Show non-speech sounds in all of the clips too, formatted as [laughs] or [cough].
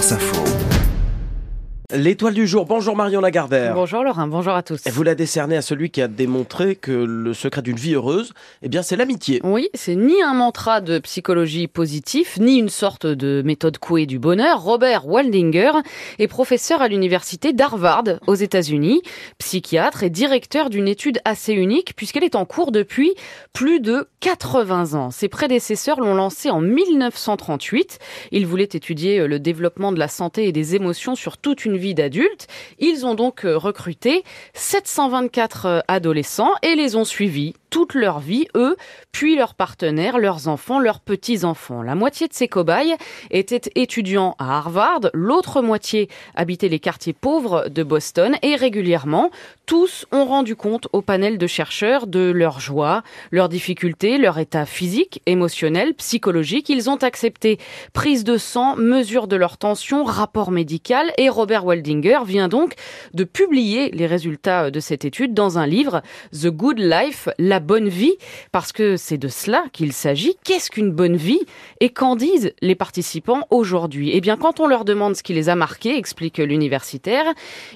France Info. L'étoile du jour. Bonjour Marion Lagardère. Bonjour Laurent, bonjour à tous. Et vous la décernez à celui qui a démontré que le secret d'une vie heureuse, eh bien, c'est l'amitié. Oui, c'est ni un mantra de psychologie positif, ni une sorte de méthode couée du bonheur. Robert Waldinger est professeur à l'université d'Harvard aux États-Unis, psychiatre et directeur d'une étude assez unique puisqu'elle est en cours depuis plus de 80 ans. Ses prédécesseurs l'ont lancée en 1938. Ils voulaient étudier le développement de la santé et des émotions sur toute une vie. Ils ont donc euh, recruté 724 euh, adolescents et les ont suivis toute leur vie, eux, puis leurs partenaires, leurs enfants, leurs petits-enfants. La moitié de ces cobayes étaient étudiants à Harvard, l'autre moitié habitait les quartiers pauvres de Boston et régulièrement, tous ont rendu compte au panel de chercheurs de leur joie, leurs difficultés, leur état physique, émotionnel, psychologique. Ils ont accepté prise de sang, mesure de leur tension, rapport médical et Robert Waldinger vient donc de publier les résultats de cette étude dans un livre, The Good Life, la bonne vie, parce que c'est de cela qu'il s'agit. Qu'est-ce qu'une bonne vie? Et qu'en disent les participants aujourd'hui? Eh bien, quand on leur demande ce qui les a marqués, explique l'universitaire,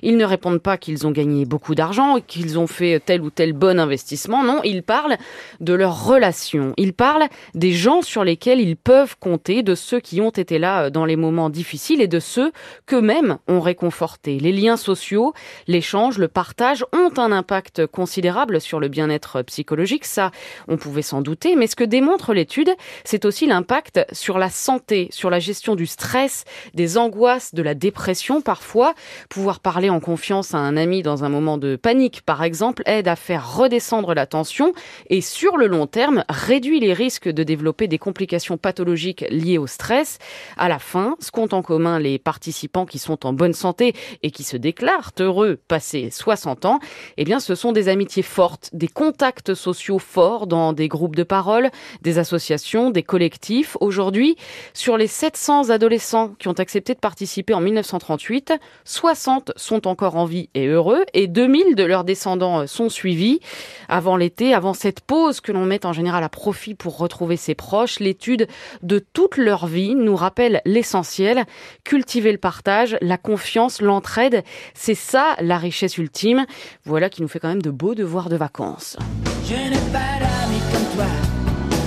ils ne répondent pas qu'ils ont gagné beaucoup d'argent, qu'ils ont fait tel ou tel bon investissement. Non, ils parlent de leurs relations. Ils parlent des gens sur lesquels ils peuvent compter, de ceux qui ont été là dans les moments difficiles et de ceux qu'eux-mêmes ont réconfortés. Les liens sociaux, l'échange, le partage ont un impact considérable sur le bien-être psychologique ça, on pouvait s'en douter, mais ce que démontre l'étude, c'est aussi l'impact sur la santé, sur la gestion du stress, des angoisses, de la dépression parfois. Pouvoir parler en confiance à un ami dans un moment de panique, par exemple, aide à faire redescendre la tension et sur le long terme réduit les risques de développer des complications pathologiques liées au stress. À la fin, ce qu'ont en commun les participants qui sont en bonne santé et qui se déclarent heureux passé 60 ans, eh bien, ce sont des amitiés fortes, des contacts sociaux forts dans des groupes de parole, des associations, des collectifs. Aujourd'hui, sur les 700 adolescents qui ont accepté de participer en 1938, 60 sont encore en vie et heureux et 2000 de leurs descendants sont suivis. Avant l'été, avant cette pause que l'on met en général à profit pour retrouver ses proches, l'étude de toute leur vie nous rappelle l'essentiel, cultiver le partage, la confiance, l'entraide, c'est ça la richesse ultime. Voilà qui nous fait quand même de beaux devoirs de vacances. Je n'ai pas d'amis comme toi.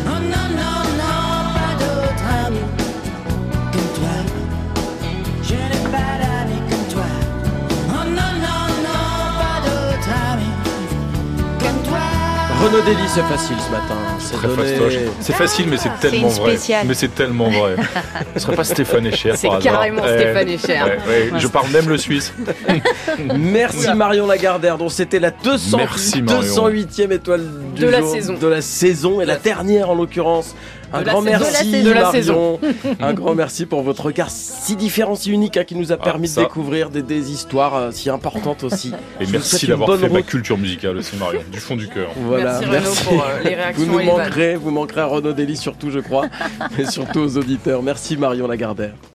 Oh non, non, Renaud Dely, c'est facile ce matin. C'est très fastoche. C'est facile, mais c'est tellement vrai. Mais c'est tellement vrai. Ce serait pas Stéphane Echer C'est carrément Stéphane Echer. Je parle même le suisse. [laughs] Merci Marion Lagardère, dont c'était la 200, 208e étoile du de jour, la saison. de la saison et la dernière en l'occurrence. Un grand merci, de la Marion. saison. [laughs] un grand merci pour votre regard si différent, si unique, hein, qui nous a permis ça. de découvrir des, des histoires euh, si importantes aussi. Et Je merci d'avoir fait ma culture musicale aussi, Marion, du fond du cœur. Voilà, Merci Renaud pour, euh, les réactions Vous nous manquerez, vous manquerez à Renaud Dely surtout, je crois, [laughs] mais surtout aux auditeurs. Merci Marion Lagardère.